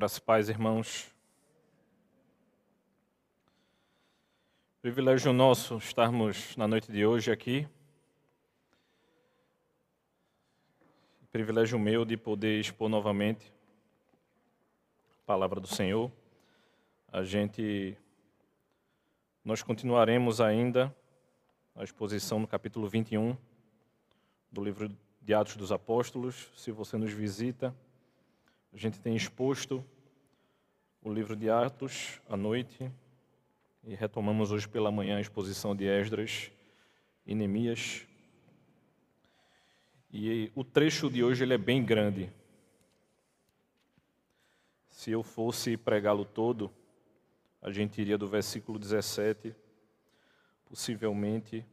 Graças e irmãos. Privilégio nosso estarmos na noite de hoje aqui. Privilégio meu de poder expor novamente a palavra do Senhor. A gente nós continuaremos ainda a exposição no capítulo 21 do livro de Atos dos Apóstolos. Se você nos visita, a gente tem exposto o livro de Atos à noite e retomamos hoje pela manhã a exposição de Esdras e Neemias. E o trecho de hoje ele é bem grande. Se eu fosse pregá-lo todo, a gente iria do versículo 17, possivelmente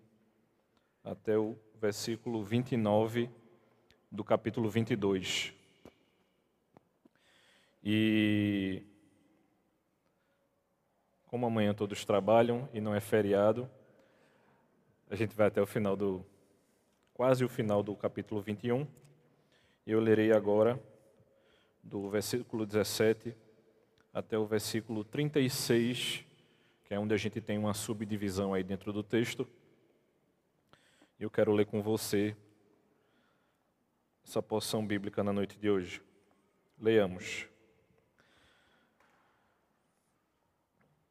até o versículo 29 do capítulo 22. E como amanhã todos trabalham e não é feriado, a gente vai até o final do quase o final do capítulo 21. E eu lerei agora do versículo 17 até o versículo 36, que é onde a gente tem uma subdivisão aí dentro do texto. Eu quero ler com você essa porção bíblica na noite de hoje. Leamos.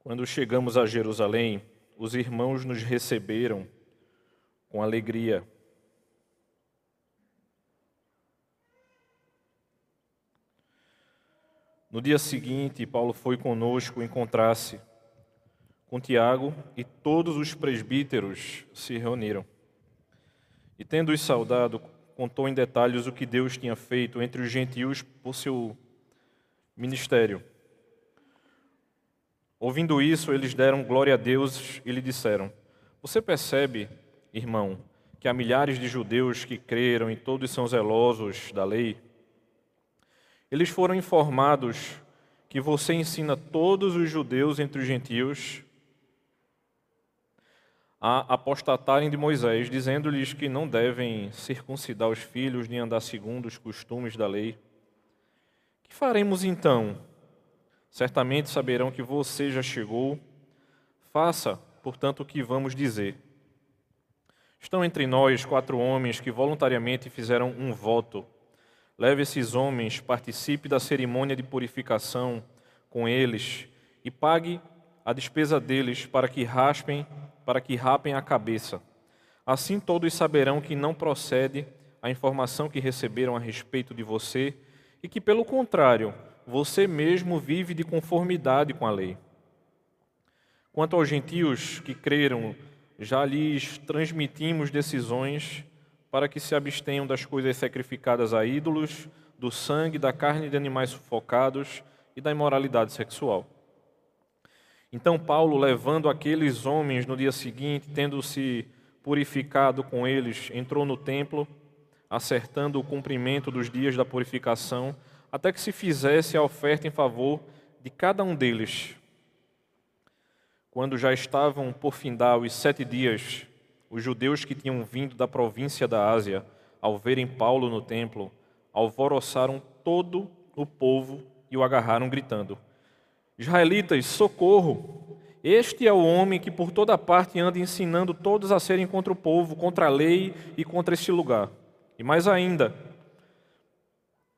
Quando chegamos a Jerusalém, os irmãos nos receberam com alegria. No dia seguinte, Paulo foi conosco encontrar-se com Tiago e todos os presbíteros se reuniram. E tendo-os saudado, contou em detalhes o que Deus tinha feito entre os gentios por seu ministério Ouvindo isso, eles deram glória a Deus e lhe disseram: Você percebe, irmão, que há milhares de judeus que creram e todos são zelosos da lei? Eles foram informados que você ensina todos os judeus entre os gentios a apostatarem de Moisés, dizendo-lhes que não devem circuncidar os filhos nem andar segundo os costumes da lei. Que faremos então? Certamente saberão que você já chegou. Faça, portanto, o que vamos dizer. Estão entre nós quatro homens que voluntariamente fizeram um voto. Leve esses homens, participe da cerimônia de purificação com eles e pague a despesa deles para que raspem, para que rapem a cabeça. Assim todos saberão que não procede a informação que receberam a respeito de você e que, pelo contrário, você mesmo vive de conformidade com a lei. Quanto aos gentios que creram, já lhes transmitimos decisões para que se abstenham das coisas sacrificadas a ídolos, do sangue, da carne de animais sufocados e da imoralidade sexual. Então Paulo, levando aqueles homens no dia seguinte, tendo se purificado com eles, entrou no templo, acertando o cumprimento dos dias da purificação, até que se fizesse a oferta em favor de cada um deles. Quando já estavam por findar os sete dias, os judeus que tinham vindo da província da Ásia, ao verem Paulo no templo, alvoroçaram todo o povo e o agarraram, gritando: Israelitas, socorro! Este é o homem que por toda parte anda ensinando todos a serem contra o povo, contra a lei e contra este lugar. E mais ainda,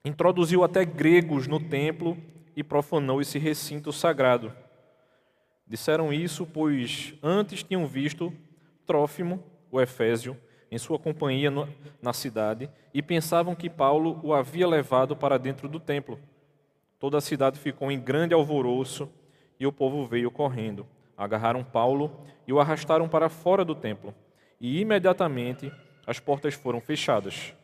Introduziu até gregos no templo e profanou esse recinto sagrado. Disseram isso pois antes tinham visto Trófimo, o Efésio, em sua companhia na cidade e pensavam que Paulo o havia levado para dentro do templo. Toda a cidade ficou em grande alvoroço e o povo veio correndo. Agarraram Paulo e o arrastaram para fora do templo. E imediatamente as portas foram fechadas.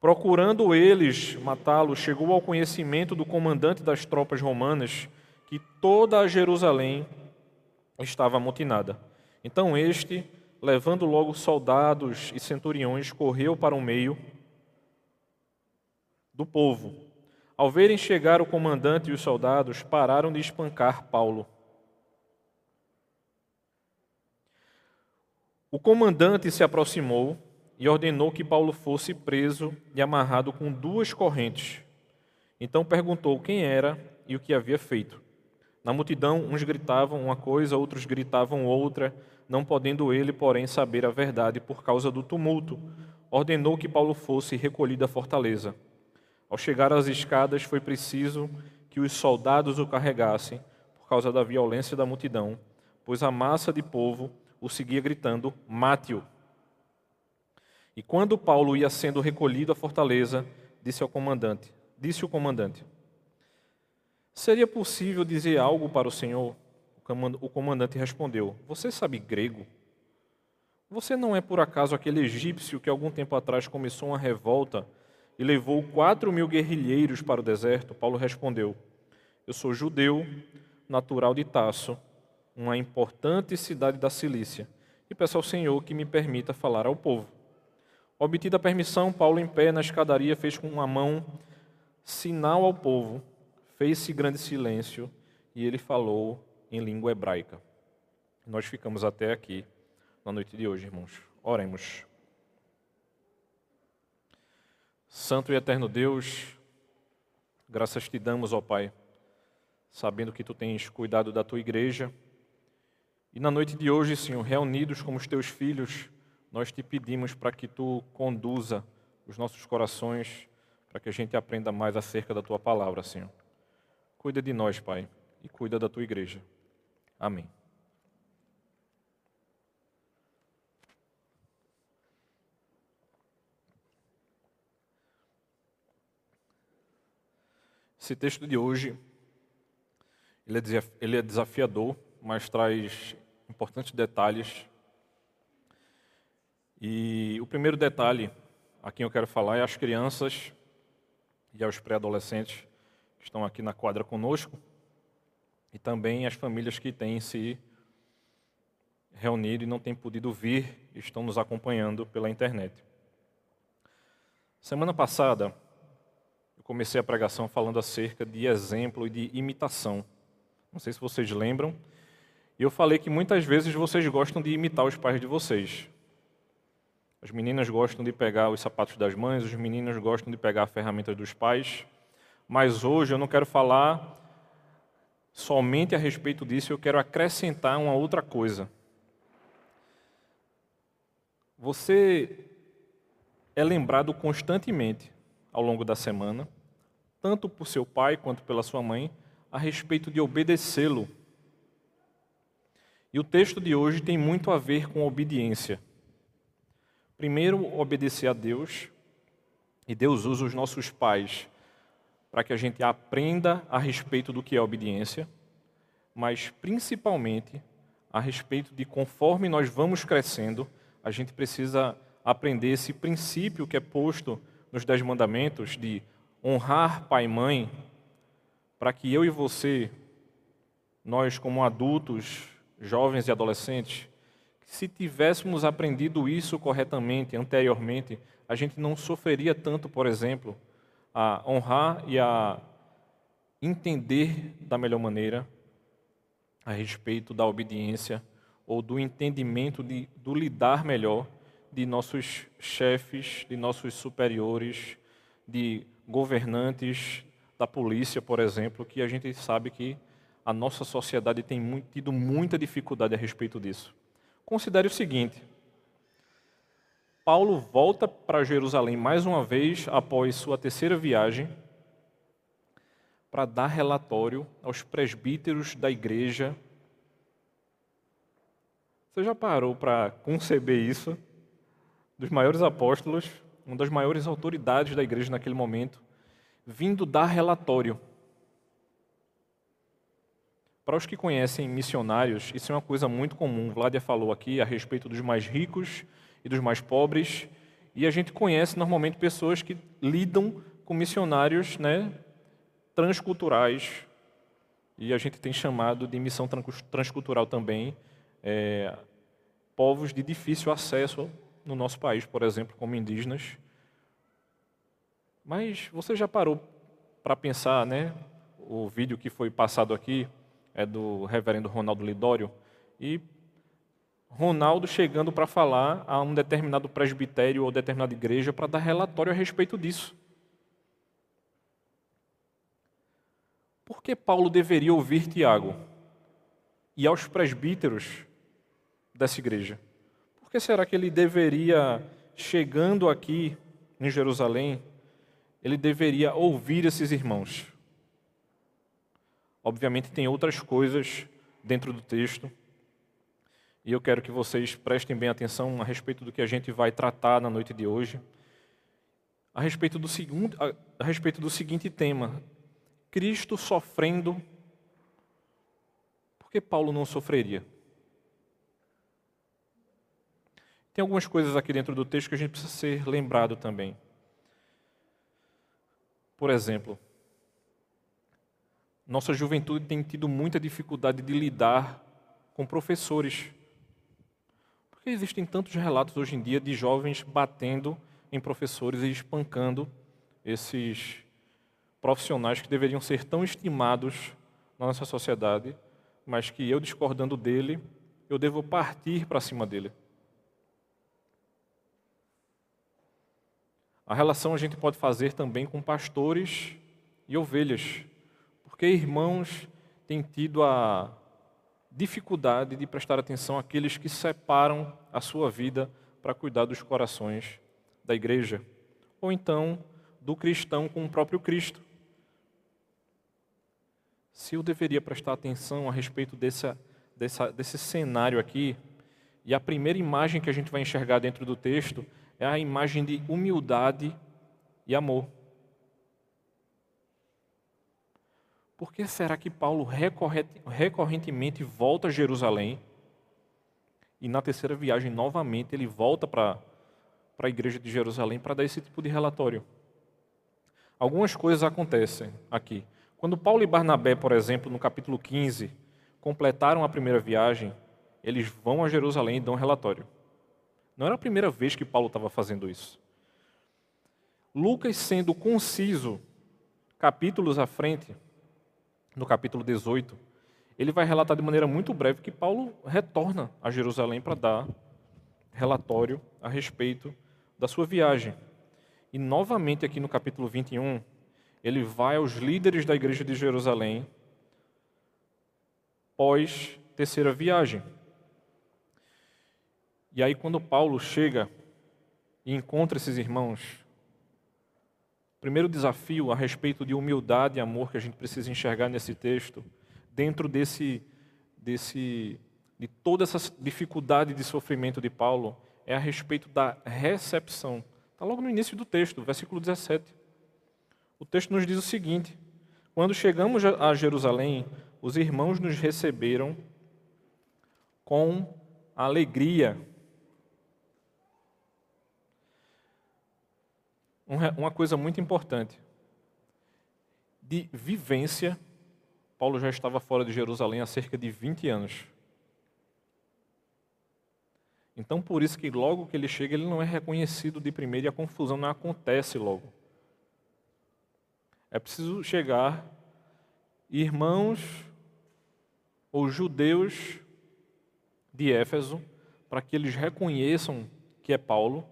Procurando eles matá-lo, chegou ao conhecimento do comandante das tropas romanas que toda a Jerusalém estava amotinada. Então este, levando logo soldados e centuriões, correu para o meio do povo. Ao verem chegar o comandante e os soldados, pararam de espancar Paulo. O comandante se aproximou e ordenou que Paulo fosse preso e amarrado com duas correntes. Então perguntou quem era e o que havia feito. Na multidão, uns gritavam uma coisa, outros gritavam outra, não podendo ele, porém, saber a verdade por causa do tumulto. Ordenou que Paulo fosse recolhido à fortaleza. Ao chegar às escadas, foi preciso que os soldados o carregassem, por causa da violência da multidão, pois a massa de povo o seguia gritando: Mate-o! E quando Paulo ia sendo recolhido à fortaleza, disse ao comandante: Disse o comandante: Seria possível dizer algo para o Senhor? O comandante respondeu: Você sabe grego? Você não é por acaso aquele egípcio que algum tempo atrás começou uma revolta e levou quatro mil guerrilheiros para o deserto? Paulo respondeu: Eu sou judeu, natural de Tasso, uma importante cidade da Cilícia, e peço ao Senhor que me permita falar ao povo. Obtida a permissão, Paulo, em pé na escadaria, fez com uma mão sinal ao povo Fez-se grande silêncio e ele falou em língua hebraica. Nós ficamos até aqui na noite de hoje, irmãos. Oremos. Santo e eterno Deus, graças te damos, ó Pai, sabendo que tu tens cuidado da tua igreja. E na noite de hoje, Senhor, reunidos como os teus filhos, nós te pedimos para que tu conduza os nossos corações, para que a gente aprenda mais acerca da tua palavra, Senhor. Cuida de nós, Pai, e cuida da tua igreja. Amém. Esse texto de hoje, ele é desafiador, mas traz importantes detalhes. E o primeiro detalhe a quem eu quero falar é as crianças e aos pré-adolescentes que estão aqui na quadra conosco e também as famílias que têm se reunido e não têm podido vir estão nos acompanhando pela internet. Semana passada, eu comecei a pregação falando acerca de exemplo e de imitação. Não sei se vocês lembram. E eu falei que muitas vezes vocês gostam de imitar os pais de vocês. As meninas gostam de pegar os sapatos das mães, os meninos gostam de pegar ferramentas dos pais. Mas hoje eu não quero falar somente a respeito disso, eu quero acrescentar uma outra coisa. Você é lembrado constantemente ao longo da semana, tanto por seu pai quanto pela sua mãe, a respeito de obedecê-lo. E o texto de hoje tem muito a ver com obediência. Primeiro, obedecer a Deus, e Deus usa os nossos pais para que a gente aprenda a respeito do que é obediência, mas principalmente a respeito de conforme nós vamos crescendo, a gente precisa aprender esse princípio que é posto nos Dez Mandamentos de honrar pai e mãe, para que eu e você, nós como adultos, jovens e adolescentes, se tivéssemos aprendido isso corretamente anteriormente, a gente não sofreria tanto, por exemplo, a honrar e a entender da melhor maneira a respeito da obediência ou do entendimento de, do lidar melhor de nossos chefes, de nossos superiores, de governantes da polícia, por exemplo, que a gente sabe que a nossa sociedade tem muito, tido muita dificuldade a respeito disso. Considere o seguinte: Paulo volta para Jerusalém mais uma vez após sua terceira viagem para dar relatório aos presbíteros da igreja. Você já parou para conceber isso? Dos maiores apóstolos, uma das maiores autoridades da igreja naquele momento, vindo dar relatório. Para os que conhecem missionários, isso é uma coisa muito comum. Vládia falou aqui a respeito dos mais ricos e dos mais pobres. E a gente conhece normalmente pessoas que lidam com missionários né, transculturais. E a gente tem chamado de missão transcultural também é, povos de difícil acesso no nosso país, por exemplo, como indígenas. Mas você já parou para pensar, né? O vídeo que foi passado aqui é do reverendo Ronaldo Lidório, e Ronaldo chegando para falar a um determinado presbitério ou determinada igreja para dar relatório a respeito disso. por que Paulo deveria ouvir Tiago e aos presbíteros dessa igreja? Por que será que ele deveria, chegando aqui em Jerusalém, ele deveria ouvir esses irmãos? Obviamente, tem outras coisas dentro do texto, e eu quero que vocês prestem bem atenção a respeito do que a gente vai tratar na noite de hoje, a respeito do, segundo, a, respeito do seguinte tema: Cristo sofrendo. Por que Paulo não sofreria? Tem algumas coisas aqui dentro do texto que a gente precisa ser lembrado também. Por exemplo, nossa juventude tem tido muita dificuldade de lidar com professores. Porque existem tantos relatos hoje em dia de jovens batendo em professores e espancando esses profissionais que deveriam ser tão estimados na nossa sociedade, mas que eu discordando dele, eu devo partir para cima dele. A relação a gente pode fazer também com pastores e ovelhas, porque irmãos têm tido a dificuldade de prestar atenção àqueles que separam a sua vida para cuidar dos corações da igreja, ou então do cristão com o próprio Cristo. Se eu deveria prestar atenção a respeito dessa, dessa, desse cenário aqui, e a primeira imagem que a gente vai enxergar dentro do texto é a imagem de humildade e amor. Por que será que Paulo recorrentemente volta a Jerusalém e na terceira viagem novamente ele volta para a igreja de Jerusalém para dar esse tipo de relatório? Algumas coisas acontecem aqui. Quando Paulo e Barnabé, por exemplo, no capítulo 15, completaram a primeira viagem, eles vão a Jerusalém e dão um relatório. Não era a primeira vez que Paulo estava fazendo isso. Lucas, sendo conciso, capítulos à frente, no capítulo 18, ele vai relatar de maneira muito breve que Paulo retorna a Jerusalém para dar relatório a respeito da sua viagem. E novamente aqui no capítulo 21, ele vai aos líderes da igreja de Jerusalém pós terceira viagem. E aí quando Paulo chega e encontra esses irmãos, Primeiro desafio a respeito de humildade e amor que a gente precisa enxergar nesse texto, dentro desse, desse, de toda essa dificuldade de sofrimento de Paulo, é a respeito da recepção. Está logo no início do texto, versículo 17. O texto nos diz o seguinte: Quando chegamos a Jerusalém, os irmãos nos receberam com alegria uma coisa muito importante. De vivência, Paulo já estava fora de Jerusalém há cerca de 20 anos. Então, por isso que logo que ele chega, ele não é reconhecido de primeiro e a confusão não acontece logo. É preciso chegar, irmãos ou judeus de Éfeso, para que eles reconheçam que é Paulo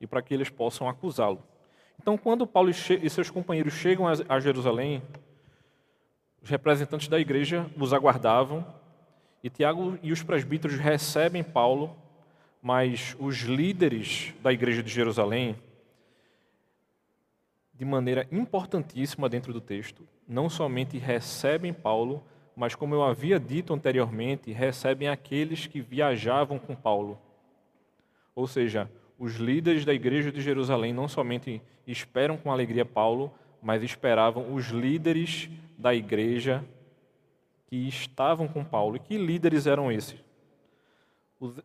e para que eles possam acusá-lo. Então, quando Paulo e seus companheiros chegam a Jerusalém, os representantes da igreja os aguardavam, e Tiago e os presbíteros recebem Paulo, mas os líderes da igreja de Jerusalém, de maneira importantíssima dentro do texto, não somente recebem Paulo, mas, como eu havia dito anteriormente, recebem aqueles que viajavam com Paulo. Ou seja, os líderes da igreja de Jerusalém não somente esperam com alegria Paulo, mas esperavam os líderes da igreja que estavam com Paulo. E que líderes eram esses?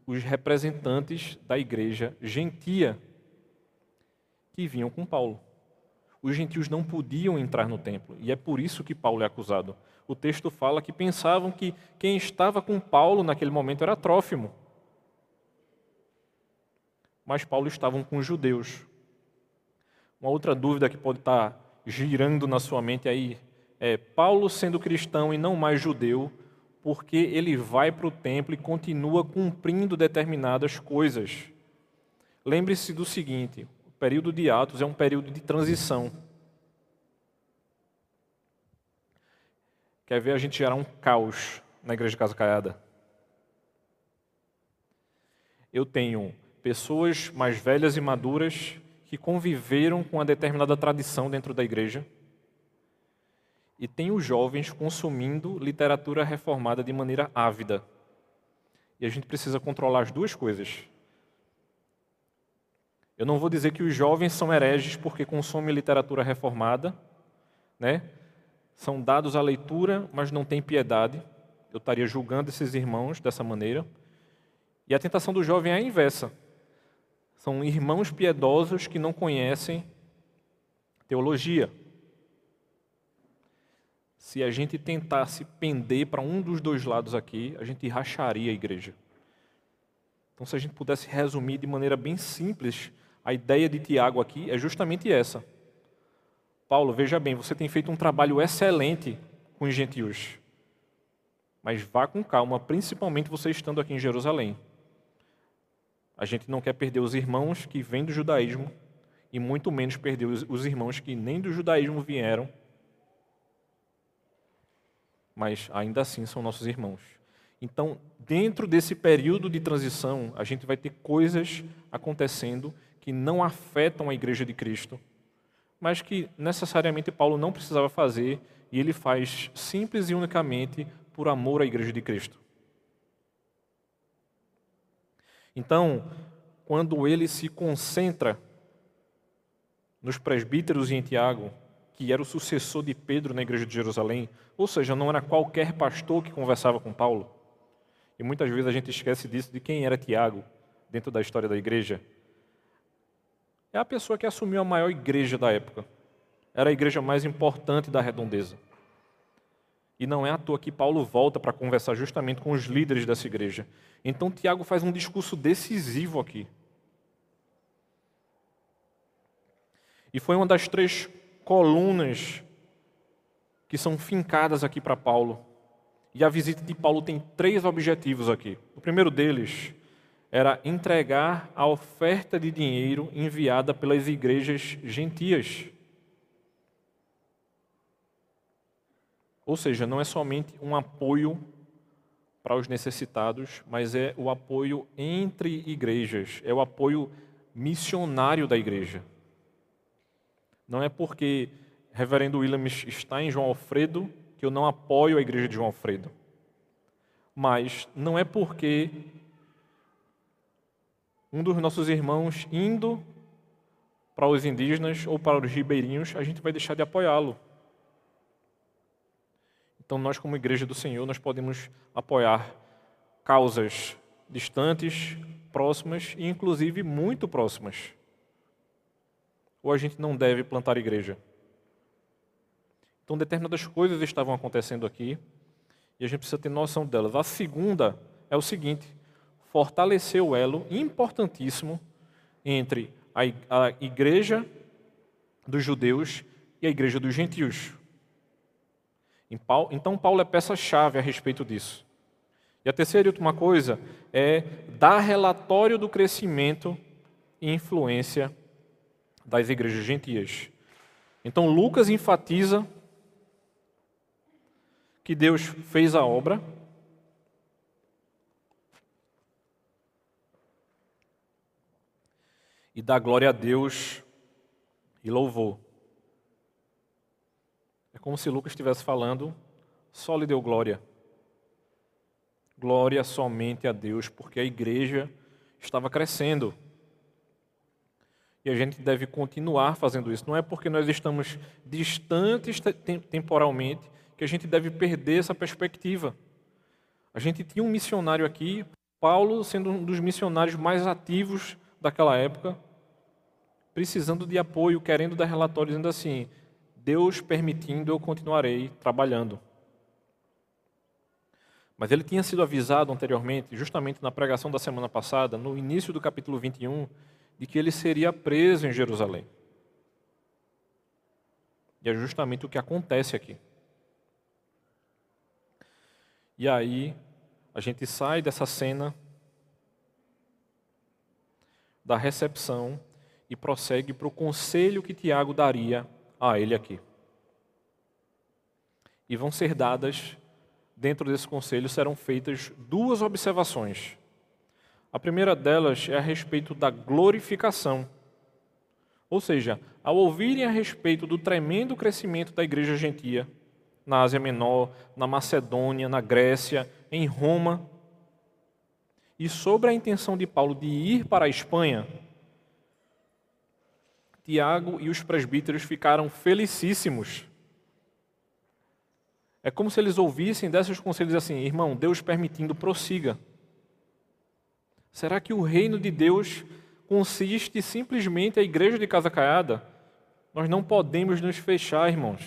Os, representantes da igreja gentia que vinham com Paulo. Os gentios não podiam entrar no templo, e é por isso que Paulo é acusado. O texto fala que pensavam que quem estava com Paulo naquele momento era Trófimo mas Paulo estavam com os judeus. Uma outra dúvida que pode estar girando na sua mente aí é: Paulo sendo cristão e não mais judeu, porque ele vai para o templo e continua cumprindo determinadas coisas. Lembre-se do seguinte: o período de Atos é um período de transição. quer ver a gente gerar um caos na igreja de Casa Caiada. Eu tenho pessoas mais velhas e maduras que conviveram com uma determinada tradição dentro da igreja. E tenho jovens consumindo literatura reformada de maneira ávida. E a gente precisa controlar as duas coisas. Eu não vou dizer que os jovens são hereges porque consomem literatura reformada, né? São dados à leitura, mas não têm piedade. Eu estaria julgando esses irmãos dessa maneira. E a tentação do jovem é a inversa. São irmãos piedosos que não conhecem teologia. Se a gente tentasse pender para um dos dois lados aqui, a gente racharia a igreja. Então, se a gente pudesse resumir de maneira bem simples a ideia de Tiago aqui é justamente essa. Paulo, veja bem, você tem feito um trabalho excelente com os gentios. Mas vá com calma, principalmente você estando aqui em Jerusalém. A gente não quer perder os irmãos que vêm do judaísmo e muito menos perder os irmãos que nem do judaísmo vieram, mas ainda assim são nossos irmãos. Então, dentro desse período de transição, a gente vai ter coisas acontecendo que não afetam a igreja de Cristo, mas que necessariamente Paulo não precisava fazer e ele faz simples e unicamente por amor à igreja de Cristo. Então, quando ele se concentra nos presbíteros em Tiago, que era o sucessor de Pedro na igreja de Jerusalém, ou seja, não era qualquer pastor que conversava com Paulo. E muitas vezes a gente esquece disso, de quem era Tiago dentro da história da igreja é a pessoa que assumiu a maior igreja da época. Era a igreja mais importante da redondeza. E não é à toa que Paulo volta para conversar justamente com os líderes dessa igreja. Então Tiago faz um discurso decisivo aqui. E foi uma das três colunas que são fincadas aqui para Paulo. E a visita de Paulo tem três objetivos aqui. O primeiro deles era entregar a oferta de dinheiro enviada pelas igrejas gentias. Ou seja, não é somente um apoio para os necessitados, mas é o apoio entre igrejas, é o apoio missionário da igreja. Não é porque Reverendo Williams está em João Alfredo que eu não apoio a igreja de João Alfredo. Mas não é porque um dos nossos irmãos indo para os indígenas ou para os ribeirinhos, a gente vai deixar de apoiá-lo. Então, nós, como Igreja do Senhor, nós podemos apoiar causas distantes, próximas e, inclusive, muito próximas. Ou a gente não deve plantar igreja. Então, determinadas coisas estavam acontecendo aqui e a gente precisa ter noção delas. A segunda é o seguinte: fortalecer o elo importantíssimo entre a igreja dos judeus e a igreja dos gentios. Então, Paulo é peça-chave a respeito disso. E a terceira e última coisa é dar relatório do crescimento e influência das igrejas gentias. Então, Lucas enfatiza que Deus fez a obra e dá glória a Deus e louvor. Como se Lucas estivesse falando, só lhe deu glória. Glória somente a Deus, porque a igreja estava crescendo. E a gente deve continuar fazendo isso. Não é porque nós estamos distantes temporalmente que a gente deve perder essa perspectiva. A gente tinha um missionário aqui, Paulo sendo um dos missionários mais ativos daquela época, precisando de apoio, querendo dar relatório, dizendo assim: Deus permitindo, eu continuarei trabalhando. Mas ele tinha sido avisado anteriormente, justamente na pregação da semana passada, no início do capítulo 21, de que ele seria preso em Jerusalém. E é justamente o que acontece aqui. E aí, a gente sai dessa cena da recepção e prossegue para o conselho que Tiago daria a ele aqui. E vão ser dadas, dentro desse conselho, serão feitas duas observações. A primeira delas é a respeito da glorificação. Ou seja, ao ouvirem a respeito do tremendo crescimento da igreja gentia, na Ásia Menor, na Macedônia, na Grécia, em Roma, e sobre a intenção de Paulo de ir para a Espanha, Tiago e os presbíteros ficaram felicíssimos. É como se eles ouvissem desses conselhos assim: irmão, Deus permitindo, prossiga. Será que o reino de Deus consiste simplesmente a igreja de Casa Caiada? Nós não podemos nos fechar, irmãos,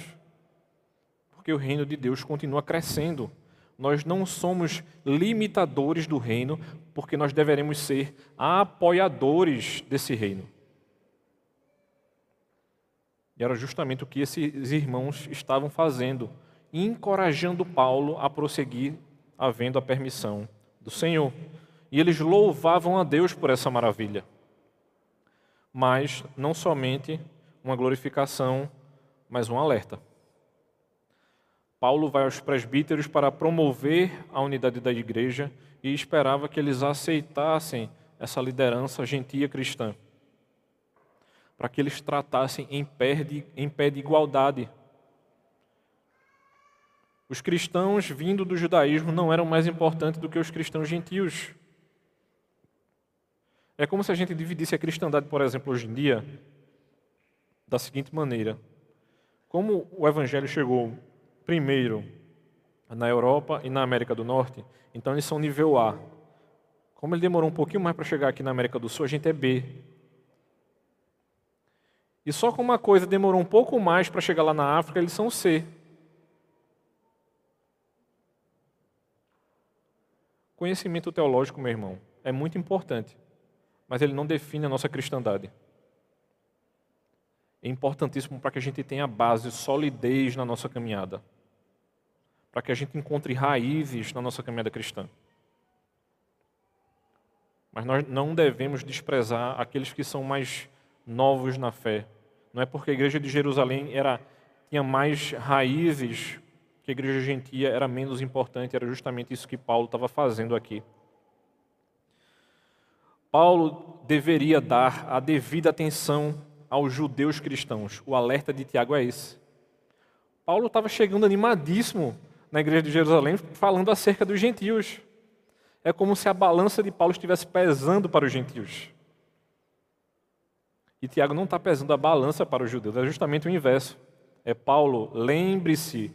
porque o reino de Deus continua crescendo. Nós não somos limitadores do reino, porque nós deveremos ser apoiadores desse reino. E era justamente o que esses irmãos estavam fazendo, encorajando Paulo a prosseguir, havendo a permissão do Senhor. E eles louvavam a Deus por essa maravilha. Mas não somente uma glorificação, mas um alerta. Paulo vai aos presbíteros para promover a unidade da igreja e esperava que eles aceitassem essa liderança gentia cristã, para que eles tratassem em pé de, em pé de igualdade. Os cristãos vindo do judaísmo não eram mais importantes do que os cristãos gentios. É como se a gente dividisse a cristandade, por exemplo, hoje em dia, da seguinte maneira: como o evangelho chegou primeiro na Europa e na América do Norte, então eles são nível A. Como ele demorou um pouquinho mais para chegar aqui na América do Sul, a gente é B. E só como uma coisa demorou um pouco mais para chegar lá na África, eles são C. Conhecimento teológico, meu irmão, é muito importante, mas ele não define a nossa cristandade. É importantíssimo para que a gente tenha base, solidez na nossa caminhada para que a gente encontre raízes na nossa caminhada cristã. Mas nós não devemos desprezar aqueles que são mais novos na fé. Não é porque a igreja de Jerusalém era, tinha mais raízes que a igreja gentia era menos importante, era justamente isso que Paulo estava fazendo aqui. Paulo deveria dar a devida atenção aos judeus cristãos. O alerta de Tiago é esse. Paulo estava chegando animadíssimo na igreja de Jerusalém falando acerca dos gentios. É como se a balança de Paulo estivesse pesando para os gentios. E Tiago não está pesando a balança para os judeus, é justamente o inverso. É Paulo, lembre-se.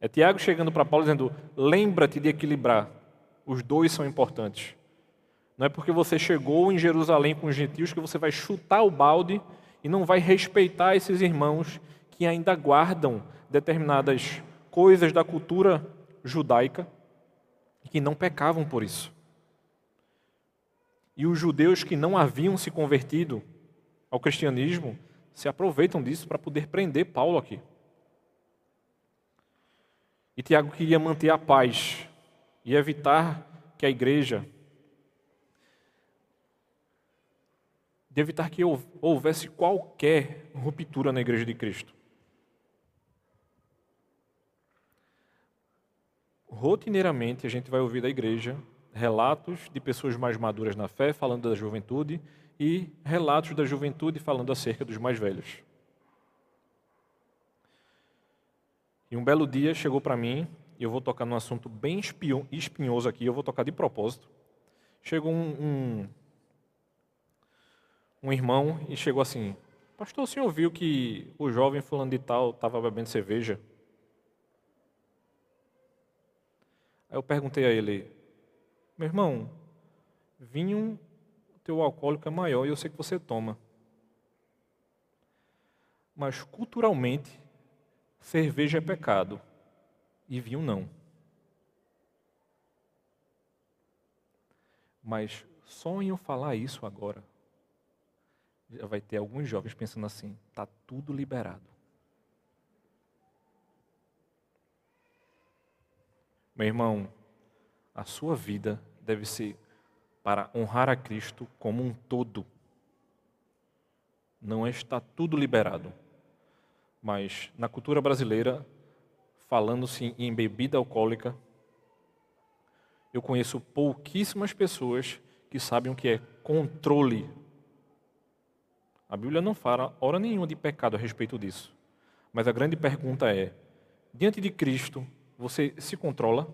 É Tiago chegando para Paulo dizendo: lembra-te de equilibrar. Os dois são importantes. Não é porque você chegou em Jerusalém com os gentios que você vai chutar o balde e não vai respeitar esses irmãos que ainda guardam determinadas coisas da cultura judaica que não pecavam por isso. E os judeus que não haviam se convertido ao cristianismo se aproveitam disso para poder prender Paulo aqui. E Tiago queria manter a paz e evitar que a igreja de evitar que houvesse qualquer ruptura na igreja de Cristo. rotineiramente a gente vai ouvir da igreja relatos de pessoas mais maduras na fé falando da juventude e relatos da juventude falando acerca dos mais velhos. E um belo dia chegou para mim, e eu vou tocar num assunto bem espinhoso aqui, eu vou tocar de propósito. Chegou um, um, um irmão e chegou assim: Pastor, o senhor viu que o jovem fulano de tal estava bebendo cerveja? Aí eu perguntei a ele, meu irmão, vinho, teu alcoólico é maior e eu sei que você toma. Mas culturalmente, cerveja é pecado e vinho não. Mas só em eu falar isso agora, já vai ter alguns jovens pensando assim: está tudo liberado. Meu irmão, a sua vida deve ser para honrar a Cristo como um todo. Não está tudo liberado. Mas na cultura brasileira, falando-se em bebida alcoólica, eu conheço pouquíssimas pessoas que sabem o que é controle. A Bíblia não fala hora nenhuma de pecado a respeito disso. Mas a grande pergunta é: diante de Cristo, você se controla?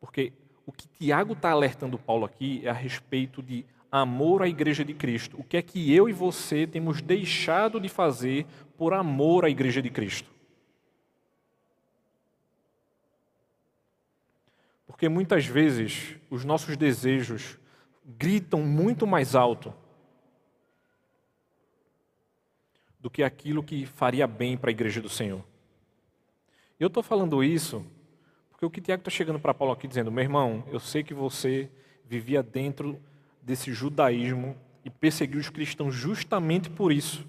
Porque o que Tiago está alertando Paulo aqui é a respeito de amor à igreja de Cristo. O que é que eu e você temos deixado de fazer por amor à igreja de Cristo? Porque muitas vezes os nossos desejos gritam muito mais alto do que aquilo que faria bem para a igreja do Senhor. Eu estou falando isso porque o que Tiago está chegando para Paulo aqui dizendo, meu irmão, eu sei que você vivia dentro desse judaísmo e perseguiu os cristãos justamente por isso.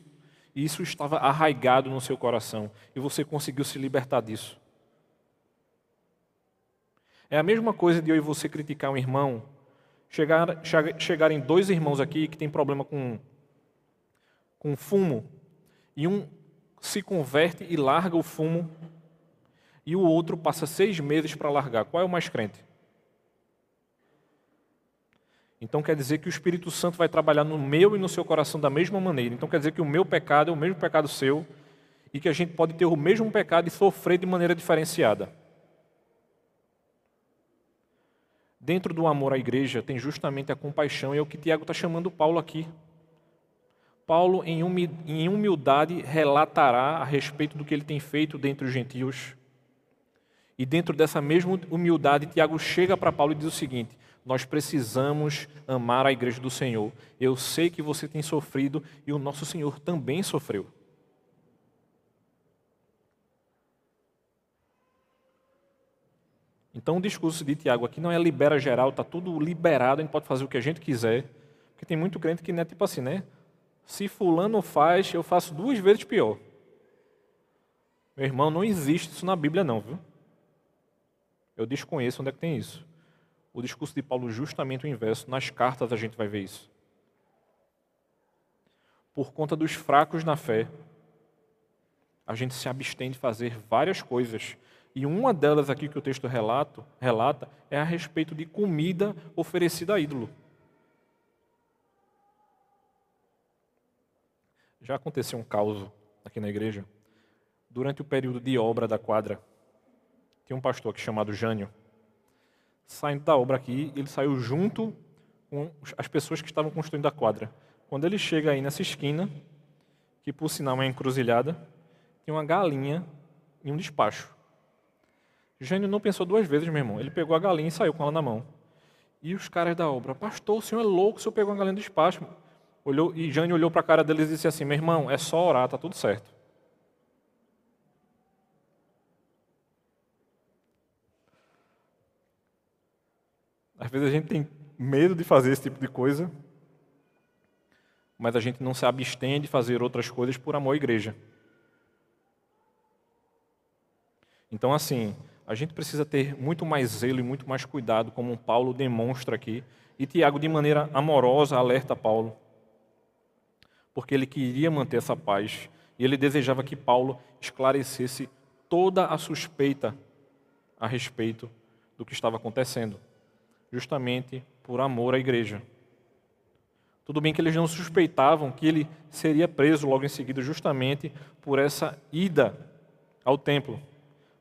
E isso estava arraigado no seu coração e você conseguiu se libertar disso. É a mesma coisa de eu e você criticar um irmão. Chegar, chegarem dois irmãos aqui que têm problema com, com fumo, e um se converte e larga o fumo, e o outro passa seis meses para largar. Qual é o mais crente? Então quer dizer que o Espírito Santo vai trabalhar no meu e no seu coração da mesma maneira. Então quer dizer que o meu pecado é o mesmo pecado seu e que a gente pode ter o mesmo pecado e sofrer de maneira diferenciada. Dentro do amor à igreja tem justamente a compaixão, e é o que Tiago está chamando Paulo aqui. Paulo, em humildade, relatará a respeito do que ele tem feito dentre os gentios. E dentro dessa mesma humildade, Tiago chega para Paulo e diz o seguinte: Nós precisamos amar a igreja do Senhor. Eu sei que você tem sofrido e o nosso Senhor também sofreu. Então o discurso de Tiago aqui não é libera geral, está tudo liberado, a gente pode fazer o que a gente quiser. Porque tem muito crente que não é tipo assim, né? Se fulano faz, eu faço duas vezes pior. Meu irmão, não existe isso na Bíblia não, viu? Eu desconheço onde é que tem isso. O discurso de Paulo justamente o inverso. Nas cartas a gente vai ver isso. Por conta dos fracos na fé, a gente se abstém de fazer várias coisas e uma delas aqui que o texto relato, relata é a respeito de comida oferecida a ídolo. Já aconteceu um caos aqui na igreja. Durante o período de obra da quadra, tinha um pastor aqui chamado Jânio. Saindo da obra aqui, ele saiu junto com as pessoas que estavam construindo a quadra. Quando ele chega aí nessa esquina, que por sinal é uma encruzilhada, tem uma galinha em um despacho. Jânio não pensou duas vezes, meu irmão. Ele pegou a galinha e saiu com ela na mão. E os caras da obra, pastor, o senhor é louco, o senhor pegou a galinha do despacho. Olhou, e Jânio olhou para a cara deles e disse assim, meu irmão, é só orar, está tudo certo. Às vezes a gente tem medo de fazer esse tipo de coisa, mas a gente não se abstém de fazer outras coisas por amor à igreja. Então, assim, a gente precisa ter muito mais zelo e muito mais cuidado, como Paulo demonstra aqui. E Tiago, de maneira amorosa, alerta Paulo, porque ele queria manter essa paz e ele desejava que Paulo esclarecesse toda a suspeita a respeito do que estava acontecendo, justamente por amor à igreja. Tudo bem que eles não suspeitavam que ele seria preso logo em seguida, justamente por essa ida ao templo.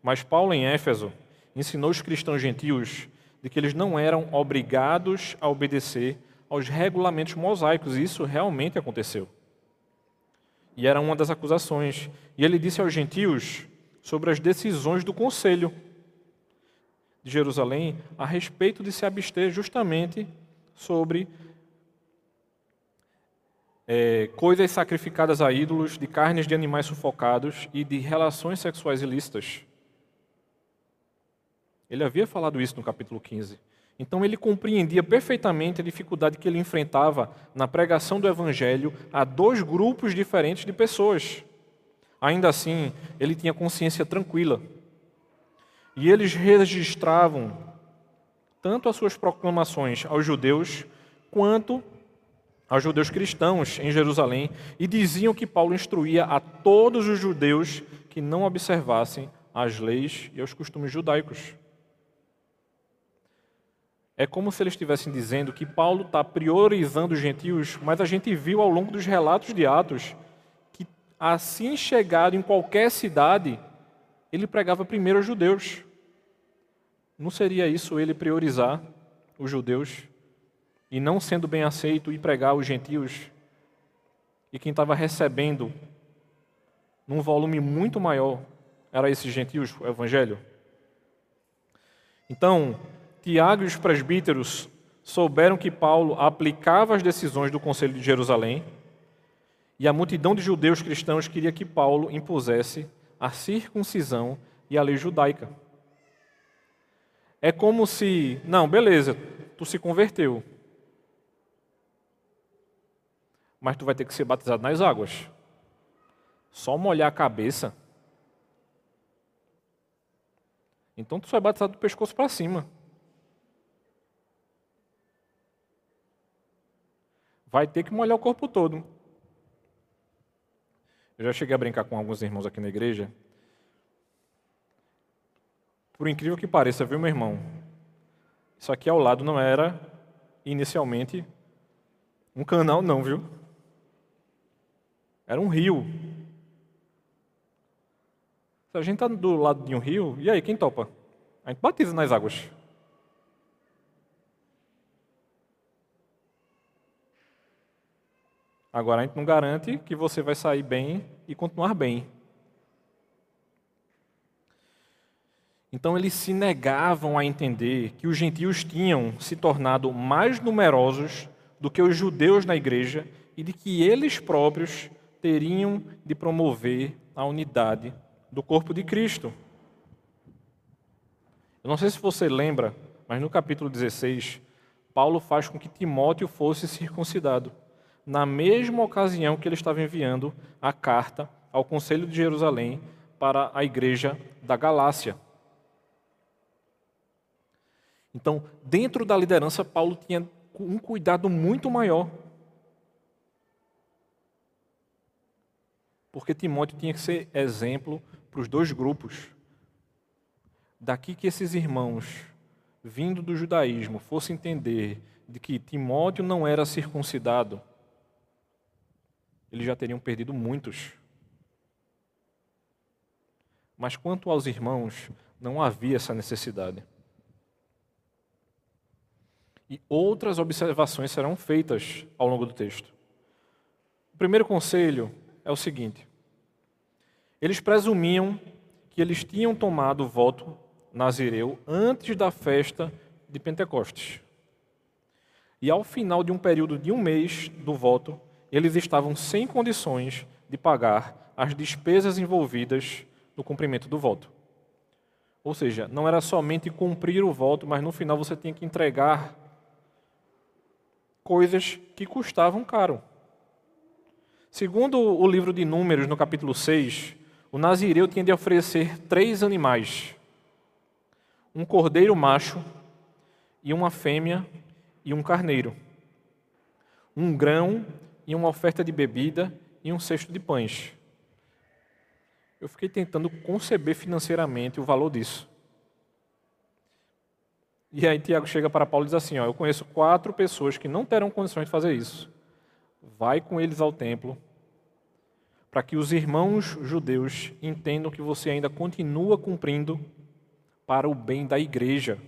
Mas Paulo, em Éfeso, ensinou os cristãos gentios de que eles não eram obrigados a obedecer aos regulamentos mosaicos. E isso realmente aconteceu. E era uma das acusações. E ele disse aos gentios sobre as decisões do conselho de Jerusalém a respeito de se abster justamente sobre é, coisas sacrificadas a ídolos, de carnes de animais sufocados e de relações sexuais ilícitas. Ele havia falado isso no capítulo 15. Então ele compreendia perfeitamente a dificuldade que ele enfrentava na pregação do evangelho a dois grupos diferentes de pessoas. Ainda assim, ele tinha consciência tranquila. E eles registravam tanto as suas proclamações aos judeus quanto a judeus cristãos em Jerusalém e diziam que Paulo instruía a todos os judeus que não observassem as leis e os costumes judaicos. É como se eles estivessem dizendo que Paulo está priorizando os gentios, mas a gente viu ao longo dos relatos de Atos que, assim chegado em qualquer cidade, ele pregava primeiro aos judeus. Não seria isso ele priorizar os judeus e não sendo bem aceito e pregar aos gentios? E quem estava recebendo num volume muito maior era esses gentios, o evangelho? Então, Tiago e os presbíteros souberam que Paulo aplicava as decisões do Conselho de Jerusalém e a multidão de judeus cristãos queria que Paulo impusesse a circuncisão e a lei judaica. É como se, não, beleza, tu se converteu, mas tu vai ter que ser batizado nas águas. Só molhar a cabeça. Então tu só é batizado do pescoço para cima. vai ter que molhar o corpo todo. Eu já cheguei a brincar com alguns irmãos aqui na igreja. Por incrível que pareça, viu, meu irmão? Isso aqui ao lado não era inicialmente um canal, não, viu? Era um rio. Se a gente está do lado de um rio, e aí, quem topa? A gente batiza nas águas. Agora, a gente não garante que você vai sair bem e continuar bem. Então, eles se negavam a entender que os gentios tinham se tornado mais numerosos do que os judeus na igreja e de que eles próprios teriam de promover a unidade do corpo de Cristo. Eu não sei se você lembra, mas no capítulo 16, Paulo faz com que Timóteo fosse circuncidado na mesma ocasião que ele estava enviando a carta ao Conselho de Jerusalém para a igreja da Galácia. Então, dentro da liderança, Paulo tinha um cuidado muito maior. Porque Timóteo tinha que ser exemplo para os dois grupos. Daqui que esses irmãos, vindo do judaísmo, fossem entender de que Timóteo não era circuncidado, eles já teriam perdido muitos. Mas quanto aos irmãos, não havia essa necessidade. E outras observações serão feitas ao longo do texto. O primeiro conselho é o seguinte: eles presumiam que eles tinham tomado o voto nazireu antes da festa de Pentecostes. E ao final de um período de um mês do voto, eles estavam sem condições de pagar as despesas envolvidas no cumprimento do voto. Ou seja, não era somente cumprir o voto, mas no final você tinha que entregar coisas que custavam caro. Segundo o livro de Números, no capítulo 6, o nazireu tinha de oferecer três animais: um cordeiro macho, e uma fêmea e um carneiro, um grão e uma oferta de bebida e um cesto de pães. Eu fiquei tentando conceber financeiramente o valor disso. E aí Tiago chega para Paulo e diz assim: ó, Eu conheço quatro pessoas que não terão condições de fazer isso. Vai com eles ao templo, para que os irmãos judeus entendam que você ainda continua cumprindo para o bem da igreja.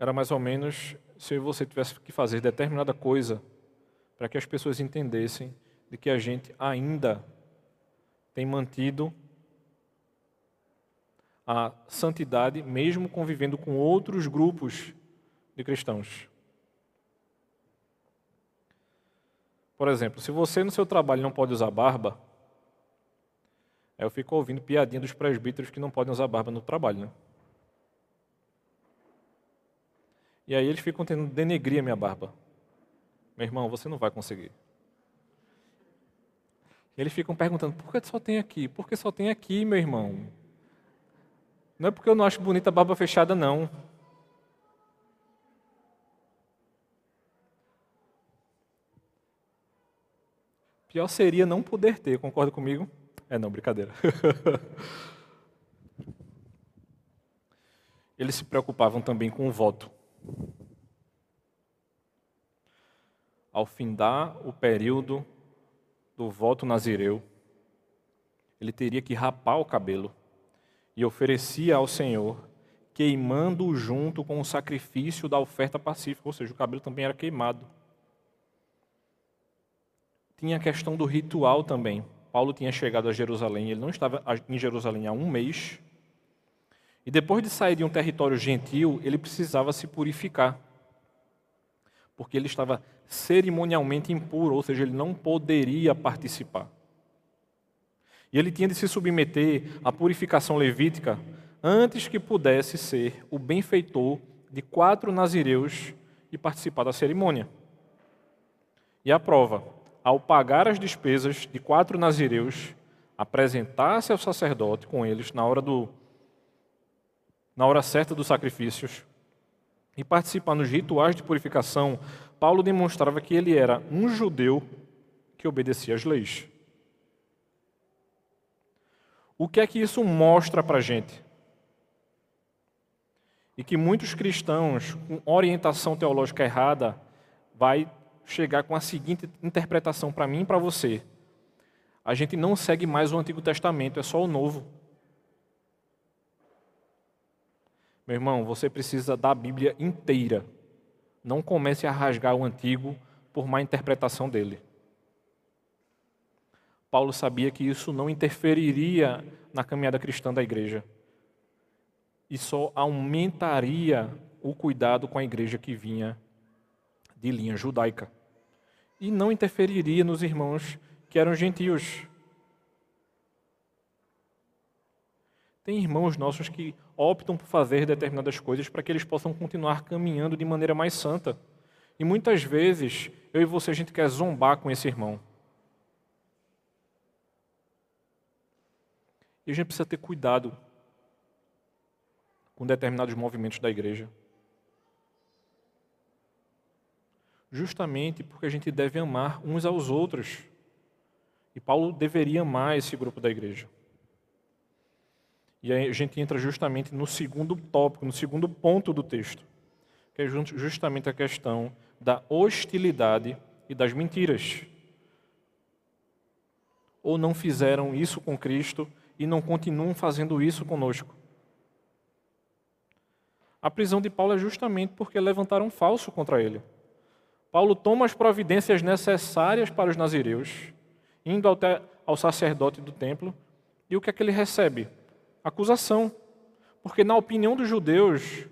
era mais ou menos se você tivesse que fazer determinada coisa para que as pessoas entendessem de que a gente ainda tem mantido a santidade, mesmo convivendo com outros grupos de cristãos. Por exemplo, se você no seu trabalho não pode usar barba, eu fico ouvindo piadinha dos presbíteros que não podem usar barba no trabalho, né? E aí eles ficam tentando denegrir a minha barba. Meu irmão, você não vai conseguir. Eles ficam perguntando, por que só tem aqui? Por que só tem aqui, meu irmão? Não é porque eu não acho bonita a barba fechada, não. Pior seria não poder ter, concorda comigo? É não, brincadeira. Eles se preocupavam também com o voto. Ao findar o período do voto nazireu, ele teria que rapar o cabelo e oferecia ao Senhor, queimando-o junto com o sacrifício da oferta pacífica, ou seja, o cabelo também era queimado. Tinha a questão do ritual também. Paulo tinha chegado a Jerusalém, ele não estava em Jerusalém há um mês, e depois de sair de um território gentil, ele precisava se purificar, porque ele estava cerimonialmente impuro, ou seja, ele não poderia participar. E ele tinha de se submeter à purificação levítica antes que pudesse ser o benfeitor de quatro nazireus e participar da cerimônia. E a prova, ao pagar as despesas de quatro nazireus, apresentar-se ao sacerdote com eles na hora do na hora certa dos sacrifícios e participar nos rituais de purificação, Paulo demonstrava que ele era um judeu que obedecia às leis. O que é que isso mostra para a gente? E que muitos cristãos com orientação teológica errada vai chegar com a seguinte interpretação para mim e para você. A gente não segue mais o Antigo Testamento, é só o Novo. Meu irmão, você precisa da Bíblia inteira. Não comece a rasgar o Antigo por má interpretação dele. Paulo sabia que isso não interferiria na caminhada cristã da igreja. E só aumentaria o cuidado com a igreja que vinha de linha judaica. E não interferiria nos irmãos que eram gentios. Tem irmãos nossos que optam por fazer determinadas coisas para que eles possam continuar caminhando de maneira mais santa. E muitas vezes, eu e você, a gente quer zombar com esse irmão. E a gente precisa ter cuidado com determinados movimentos da igreja. Justamente porque a gente deve amar uns aos outros. E Paulo deveria amar esse grupo da igreja. E aí a gente entra justamente no segundo tópico, no segundo ponto do texto, que é justamente a questão da hostilidade e das mentiras. Ou não fizeram isso com Cristo e não continuam fazendo isso conosco. A prisão de Paulo é justamente porque levantaram falso contra ele. Paulo toma as providências necessárias para os nazireus, indo até ao sacerdote do templo, e o que é que ele recebe? Acusação. Porque, na opinião dos judeus,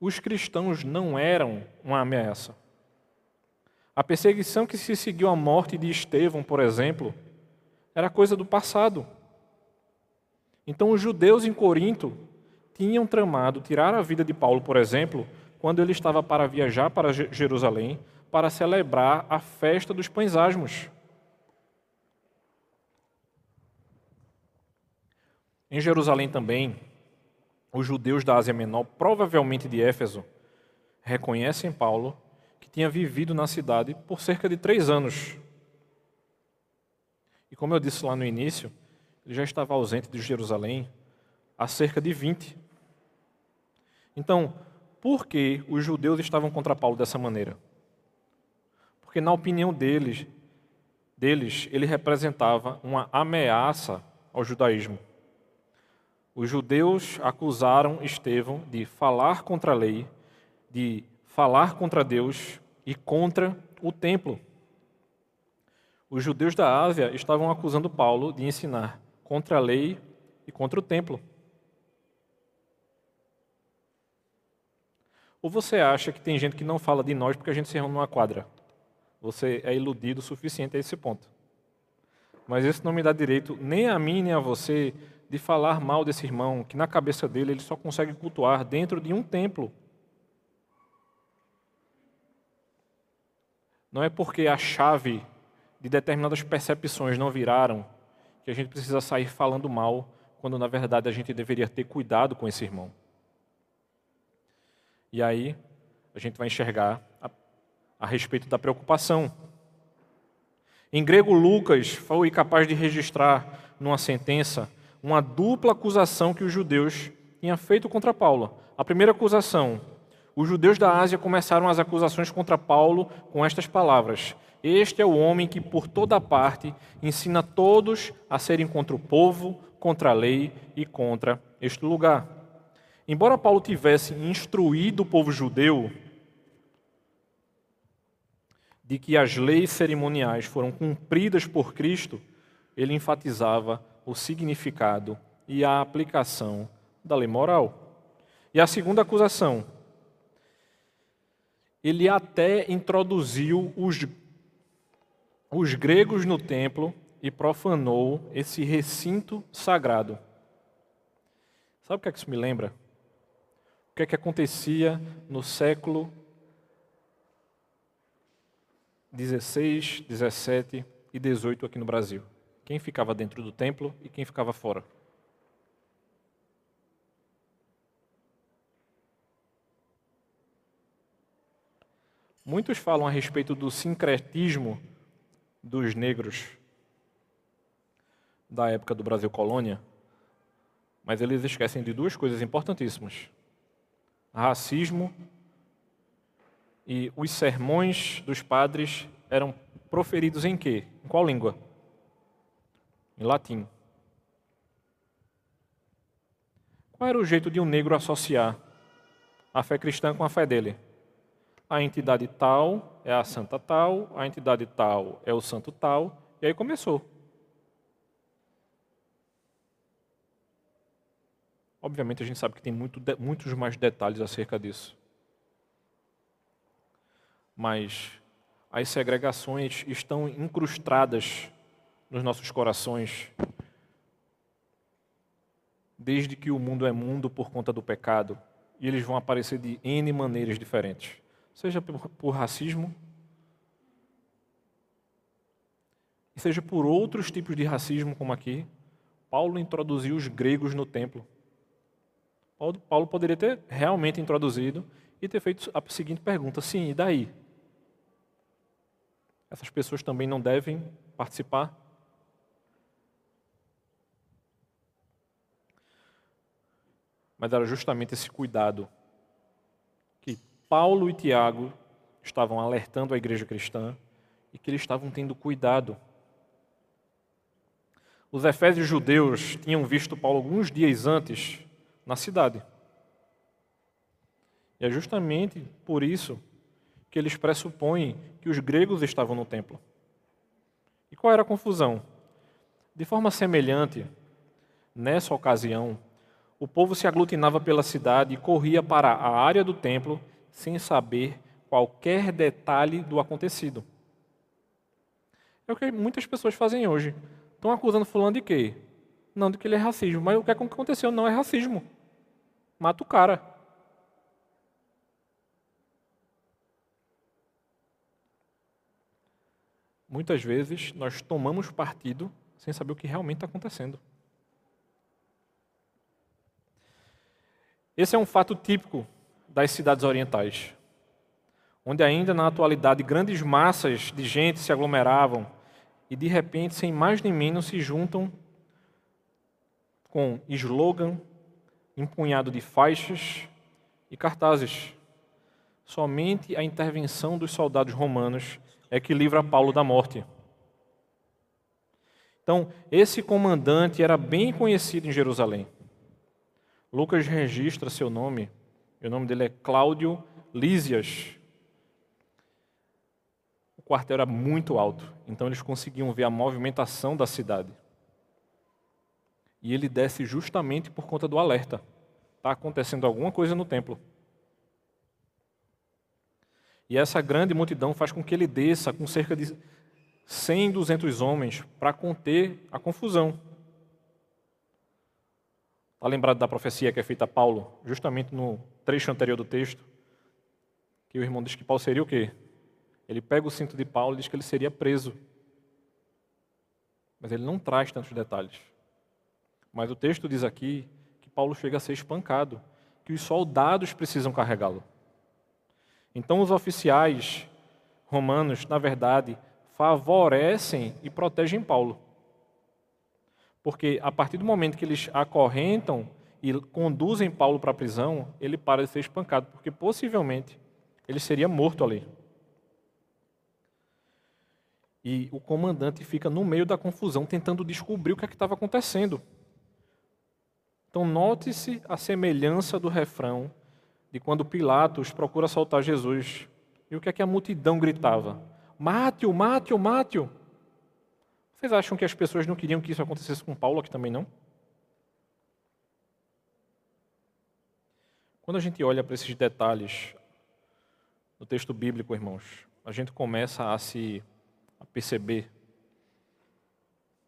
os cristãos não eram uma ameaça. A perseguição que se seguiu à morte de Estevão, por exemplo, era coisa do passado. Então, os judeus em Corinto tinham tramado tirar a vida de Paulo, por exemplo, quando ele estava para viajar para Jerusalém para celebrar a festa dos pães asmos. Em Jerusalém também, os judeus da Ásia Menor, provavelmente de Éfeso, reconhecem Paulo que tinha vivido na cidade por cerca de três anos. E como eu disse lá no início, ele já estava ausente de Jerusalém há cerca de 20. Então, por que os judeus estavam contra Paulo dessa maneira? Porque, na opinião deles, deles ele representava uma ameaça ao judaísmo. Os judeus acusaram Estevão de falar contra a lei, de falar contra Deus e contra o templo. Os judeus da Ásia estavam acusando Paulo de ensinar contra a lei e contra o templo. Ou você acha que tem gente que não fala de nós porque a gente se reúne numa quadra? Você é iludido o suficiente a esse ponto. Mas isso não me dá direito nem a mim nem a você de falar mal desse irmão, que na cabeça dele ele só consegue cultuar dentro de um templo. Não é porque a chave de determinadas percepções não viraram que a gente precisa sair falando mal quando na verdade a gente deveria ter cuidado com esse irmão. E aí a gente vai enxergar a, a respeito da preocupação. Em grego, Lucas foi capaz de registrar numa sentença uma dupla acusação que os judeus tinham feito contra Paulo. A primeira acusação, os judeus da Ásia começaram as acusações contra Paulo com estas palavras: Este é o homem que por toda parte ensina todos a serem contra o povo, contra a lei e contra este lugar. Embora Paulo tivesse instruído o povo judeu de que as leis cerimoniais foram cumpridas por Cristo, ele enfatizava o significado e a aplicação da lei moral. E a segunda acusação, ele até introduziu os, os gregos no templo e profanou esse recinto sagrado. Sabe o que é que isso me lembra? O que é que acontecia no século 16, 17 e 18 aqui no Brasil? Quem ficava dentro do templo e quem ficava fora? Muitos falam a respeito do sincretismo dos negros da época do Brasil colônia, mas eles esquecem de duas coisas importantíssimas: racismo e os sermões dos padres eram proferidos em quê? Em qual língua? Em latim. Qual era o jeito de um negro associar a fé cristã com a fé dele? A entidade tal é a santa tal, a entidade tal é o santo tal, e aí começou. Obviamente a gente sabe que tem muito, muitos mais detalhes acerca disso. Mas as segregações estão incrustadas nos nossos corações desde que o mundo é mundo por conta do pecado, e eles vão aparecer de N maneiras diferentes seja por, por racismo, seja por outros tipos de racismo, como aqui. Paulo introduziu os gregos no templo. Paulo, Paulo poderia ter realmente introduzido e ter feito a seguinte pergunta: sim, e daí? Essas pessoas também não devem participar? Mas era justamente esse cuidado que Paulo e Tiago estavam alertando a igreja cristã e que eles estavam tendo cuidado os efésios judeus tinham visto Paulo alguns dias antes na cidade. E é justamente por isso que eles pressupõem que os gregos estavam no templo. E qual era a confusão? De forma semelhante, nessa ocasião, o povo se aglutinava pela cidade e corria para a área do templo sem saber qualquer detalhe do acontecido. É o que muitas pessoas fazem hoje. Estão acusando fulano de quê? Não de que ele é racismo. Mas o que aconteceu não é racismo. Mata o cara. Muitas vezes nós tomamos partido sem saber o que realmente está acontecendo. Esse é um fato típico das cidades orientais, onde ainda na atualidade grandes massas de gente se aglomeravam e de repente, sem mais nem menos, se juntam com slogan, empunhado de faixas e cartazes. Somente a intervenção dos soldados romanos é que livra Paulo da morte. Então, esse comandante era bem conhecido em Jerusalém. Lucas registra seu nome, o nome dele é Cláudio Lísias quartel era muito alto, então eles conseguiam ver a movimentação da cidade. E ele desce justamente por conta do alerta. Está acontecendo alguma coisa no templo. E essa grande multidão faz com que ele desça com cerca de 100, 200 homens para conter a confusão. Está lembrado da profecia que é feita a Paulo, justamente no trecho anterior do texto? Que o irmão diz que Paulo seria o quê? Ele pega o cinto de Paulo e diz que ele seria preso. Mas ele não traz tantos detalhes. Mas o texto diz aqui que Paulo chega a ser espancado, que os soldados precisam carregá-lo. Então, os oficiais romanos, na verdade, favorecem e protegem Paulo. Porque a partir do momento que eles acorrentam e conduzem Paulo para a prisão, ele para de ser espancado, porque possivelmente ele seria morto ali. E o comandante fica no meio da confusão, tentando descobrir o que é estava acontecendo. Então, note-se a semelhança do refrão de quando Pilatos procura soltar Jesus. E o que é que a multidão gritava? Mate-o, mate-o, mate-o. Vocês acham que as pessoas não queriam que isso acontecesse com Paulo aqui também, não? Quando a gente olha para esses detalhes no texto bíblico, irmãos, a gente começa a se a perceber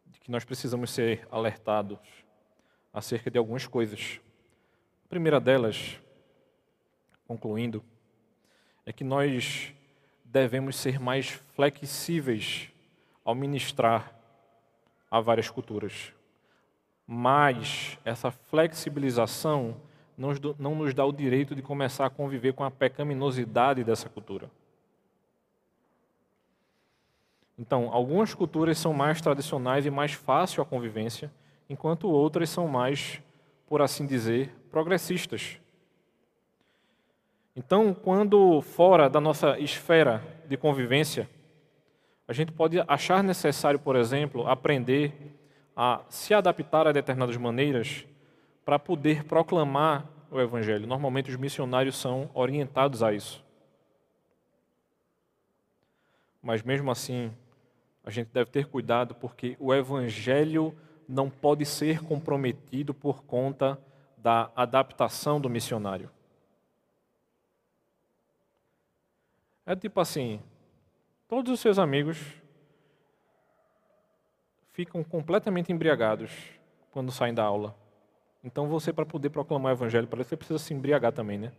de que nós precisamos ser alertados acerca de algumas coisas. A primeira delas, concluindo, é que nós devemos ser mais flexíveis ao ministrar a várias culturas. Mas essa flexibilização não nos dá o direito de começar a conviver com a pecaminosidade dessa cultura. Então, algumas culturas são mais tradicionais e mais fácil a convivência, enquanto outras são mais, por assim dizer, progressistas. Então, quando fora da nossa esfera de convivência, a gente pode achar necessário, por exemplo, aprender a se adaptar a determinadas maneiras para poder proclamar o Evangelho. Normalmente, os missionários são orientados a isso. Mas, mesmo assim, a gente deve ter cuidado porque o Evangelho não pode ser comprometido por conta da adaptação do missionário. É tipo assim: todos os seus amigos ficam completamente embriagados quando saem da aula. Então você, para poder proclamar o evangelho para eles, você precisa se embriagar também, né?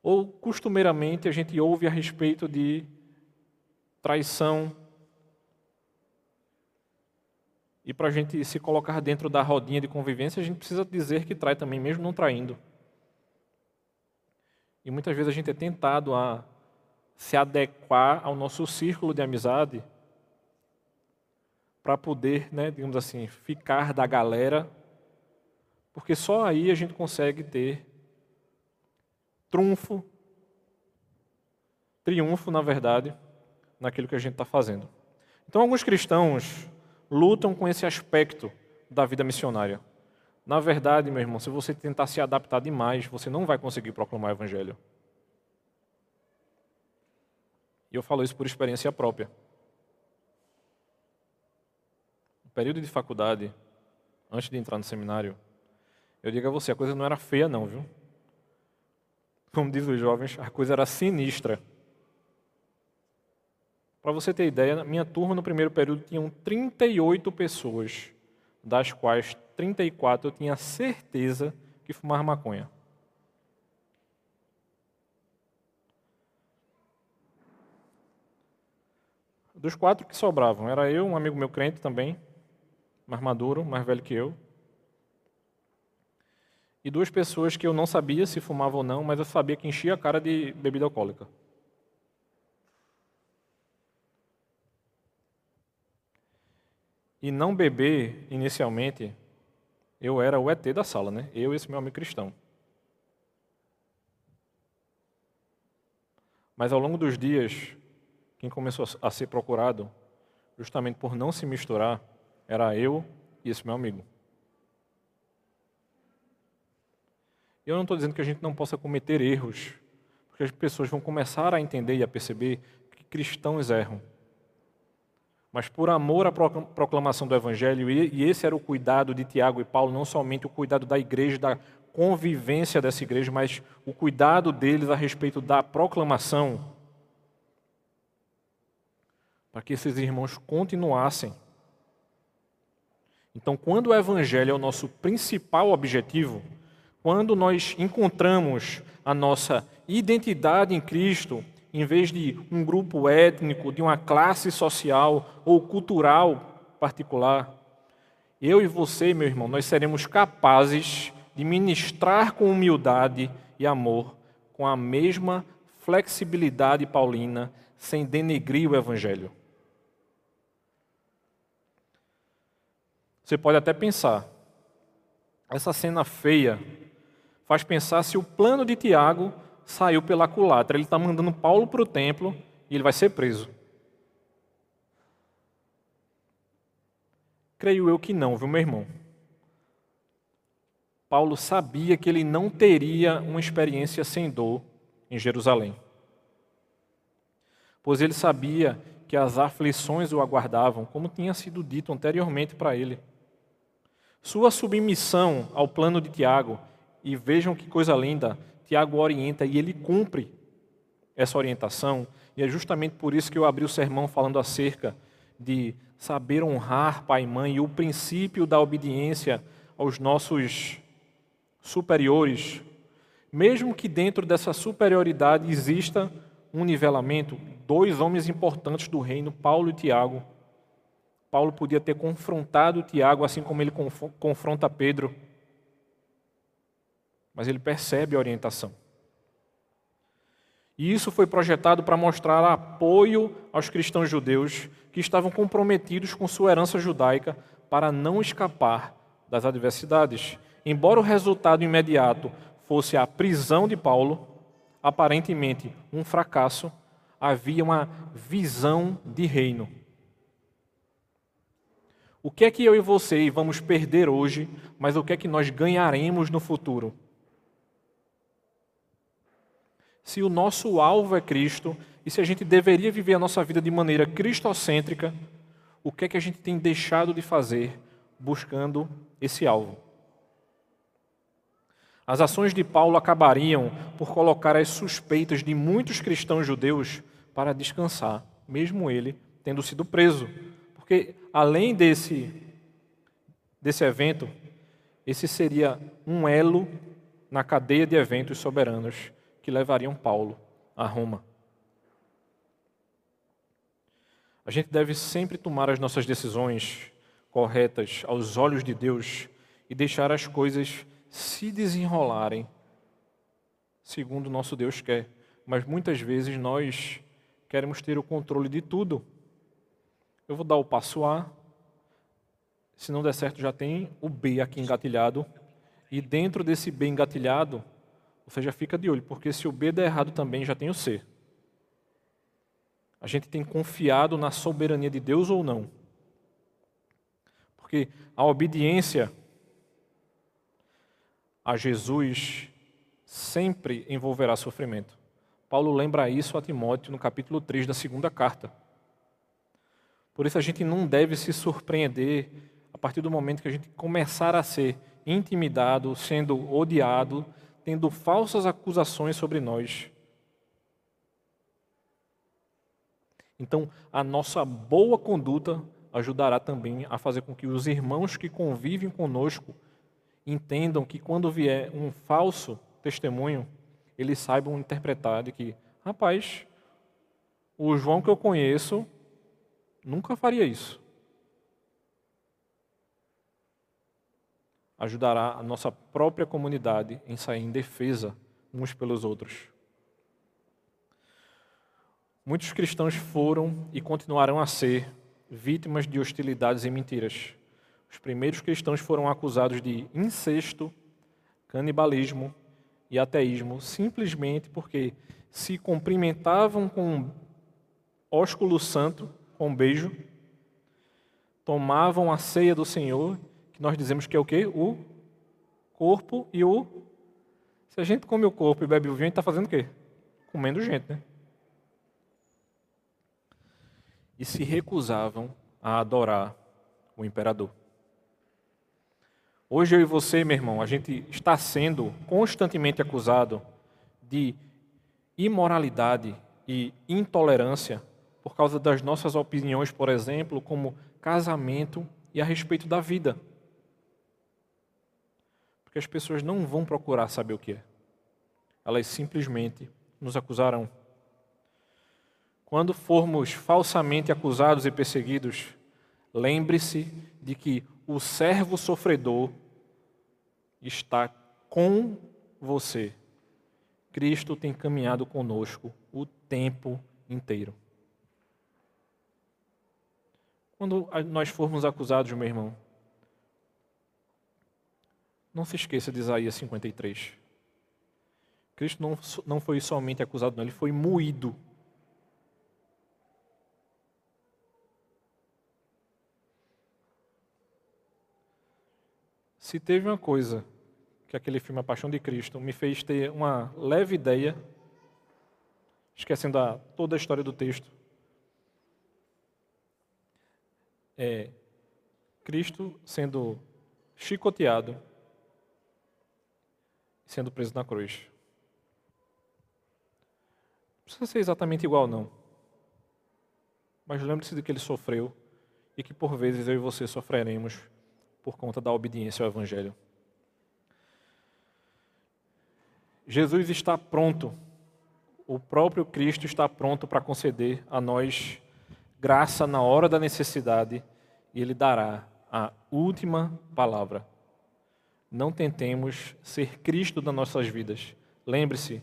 Ou, costumeiramente, a gente ouve a respeito de traição. E para a gente se colocar dentro da rodinha de convivência, a gente precisa dizer que trai também, mesmo não traindo. E muitas vezes a gente é tentado a se adequar ao nosso círculo de amizade para poder, né, digamos assim, ficar da galera, porque só aí a gente consegue ter trunfo, triunfo, na verdade, naquilo que a gente está fazendo. Então, alguns cristãos lutam com esse aspecto da vida missionária. Na verdade, meu irmão, se você tentar se adaptar demais, você não vai conseguir proclamar o Evangelho. E eu falo isso por experiência própria. No período de faculdade, antes de entrar no seminário, eu digo a você, a coisa não era feia não, viu? Como diz os jovens, a coisa era sinistra. Para você ter ideia, minha turma no primeiro período tinham 38 pessoas, das quais 34 eu tinha certeza que fumavam maconha. Dos quatro que sobravam, era eu, um amigo meu crente também, mais maduro, mais velho que eu, e duas pessoas que eu não sabia se fumavam ou não, mas eu sabia que enchia a cara de bebida alcoólica. E não beber, inicialmente, eu era o ET da sala, né? Eu e esse meu amigo cristão. Mas ao longo dos dias, quem começou a ser procurado, justamente por não se misturar, era eu e esse meu amigo. Eu não estou dizendo que a gente não possa cometer erros, porque as pessoas vão começar a entender e a perceber que cristãos erram mas por amor à proclamação do Evangelho, e esse era o cuidado de Tiago e Paulo, não somente o cuidado da igreja, da convivência dessa igreja, mas o cuidado deles a respeito da proclamação, para que esses irmãos continuassem. Então, quando o Evangelho é o nosso principal objetivo, quando nós encontramos a nossa identidade em Cristo, em vez de um grupo étnico, de uma classe social ou cultural particular, eu e você, meu irmão, nós seremos capazes de ministrar com humildade e amor, com a mesma flexibilidade paulina, sem denegrir o Evangelho. Você pode até pensar, essa cena feia faz pensar se o plano de Tiago saiu pela culatra. Ele está mandando Paulo para o templo e ele vai ser preso. Creio eu que não, viu, meu irmão? Paulo sabia que ele não teria uma experiência sem dor em Jerusalém. Pois ele sabia que as aflições o aguardavam, como tinha sido dito anteriormente para ele. Sua submissão ao plano de Tiago, e vejam que coisa linda, Tiago orienta e ele cumpre essa orientação, e é justamente por isso que eu abri o sermão falando acerca de saber honrar pai e mãe e o princípio da obediência aos nossos superiores, mesmo que dentro dessa superioridade exista um nivelamento, dois homens importantes do reino, Paulo e Tiago. Paulo podia ter confrontado Tiago, assim como ele confronta Pedro mas ele percebe a orientação. E isso foi projetado para mostrar apoio aos cristãos judeus que estavam comprometidos com sua herança judaica para não escapar das adversidades. Embora o resultado imediato fosse a prisão de Paulo, aparentemente um fracasso, havia uma visão de reino. O que é que eu e você vamos perder hoje, mas o que é que nós ganharemos no futuro? Se o nosso alvo é Cristo e se a gente deveria viver a nossa vida de maneira cristocêntrica, o que é que a gente tem deixado de fazer buscando esse alvo? As ações de Paulo acabariam por colocar as suspeitas de muitos cristãos judeus para descansar, mesmo ele tendo sido preso. Porque além desse desse evento, esse seria um elo na cadeia de eventos soberanos que levariam Paulo a Roma. A gente deve sempre tomar as nossas decisões corretas aos olhos de Deus e deixar as coisas se desenrolarem segundo nosso Deus quer. Mas muitas vezes nós queremos ter o controle de tudo. Eu vou dar o passo A, se não der certo, já tem o B aqui engatilhado. E dentro desse B engatilhado, você já fica de olho, porque se o B der errado também, já tem o C. A gente tem confiado na soberania de Deus ou não? Porque a obediência a Jesus sempre envolverá sofrimento. Paulo lembra isso a Timóteo no capítulo 3 da segunda carta. Por isso a gente não deve se surpreender a partir do momento que a gente começar a ser intimidado, sendo odiado, tendo falsas acusações sobre nós. Então, a nossa boa conduta ajudará também a fazer com que os irmãos que convivem conosco entendam que quando vier um falso testemunho, eles saibam interpretar de que, rapaz, o João que eu conheço nunca faria isso. Ajudará a nossa própria comunidade em sair em defesa uns pelos outros. Muitos cristãos foram e continuarão a ser vítimas de hostilidades e mentiras. Os primeiros cristãos foram acusados de incesto, canibalismo e ateísmo simplesmente porque se cumprimentavam com ósculo santo, com um beijo, tomavam a ceia do Senhor nós dizemos que é o quê? O corpo e o. Se a gente come o corpo e bebe o vinho, a gente está fazendo o quê? Comendo gente, né? E se recusavam a adorar o imperador. Hoje eu e você, meu irmão, a gente está sendo constantemente acusado de imoralidade e intolerância por causa das nossas opiniões, por exemplo, como casamento e a respeito da vida. Porque as pessoas não vão procurar saber o que é. Elas simplesmente nos acusarão. Quando formos falsamente acusados e perseguidos, Lembre-se de que o servo sofredor está com você. Cristo tem caminhado conosco o tempo inteiro. Quando nós formos acusados, meu irmão, não se esqueça de Isaías 53. Cristo não, não foi somente acusado, não, ele foi moído. Se teve uma coisa que aquele filme A Paixão de Cristo me fez ter uma leve ideia, esquecendo a, toda a história do texto, é Cristo sendo chicoteado, sendo preso na cruz. Não precisa ser exatamente igual, não. Mas lembre-se de que ele sofreu e que por vezes eu e você sofreremos por conta da obediência ao Evangelho. Jesus está pronto, o próprio Cristo está pronto para conceder a nós graça na hora da necessidade e Ele dará a última palavra. Não tentemos ser Cristo das nossas vidas. Lembre-se,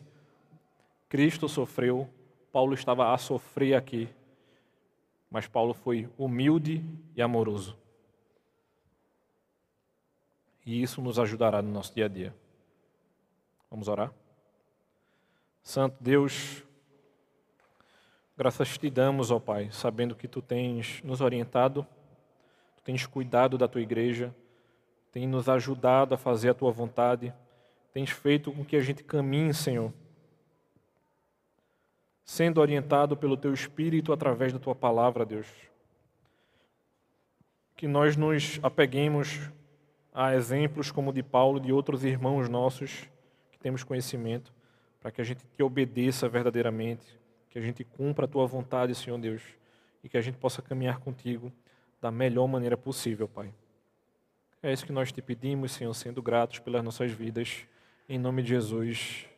Cristo sofreu, Paulo estava a sofrer aqui, mas Paulo foi humilde e amoroso. E isso nos ajudará no nosso dia a dia. Vamos orar? Santo Deus, graças te damos, ó Pai, sabendo que tu tens nos orientado, tu tens cuidado da tua igreja, tens nos ajudado a fazer a tua vontade, tens feito com que a gente caminhe, Senhor, sendo orientado pelo teu Espírito através da tua palavra, Deus. Que nós nos apeguemos a exemplos como o de Paulo e de outros irmãos nossos que temos conhecimento, para que a gente te obedeça verdadeiramente, que a gente cumpra a tua vontade, Senhor Deus, e que a gente possa caminhar contigo da melhor maneira possível, Pai. É isso que nós te pedimos, Senhor, sendo gratos pelas nossas vidas. Em nome de Jesus.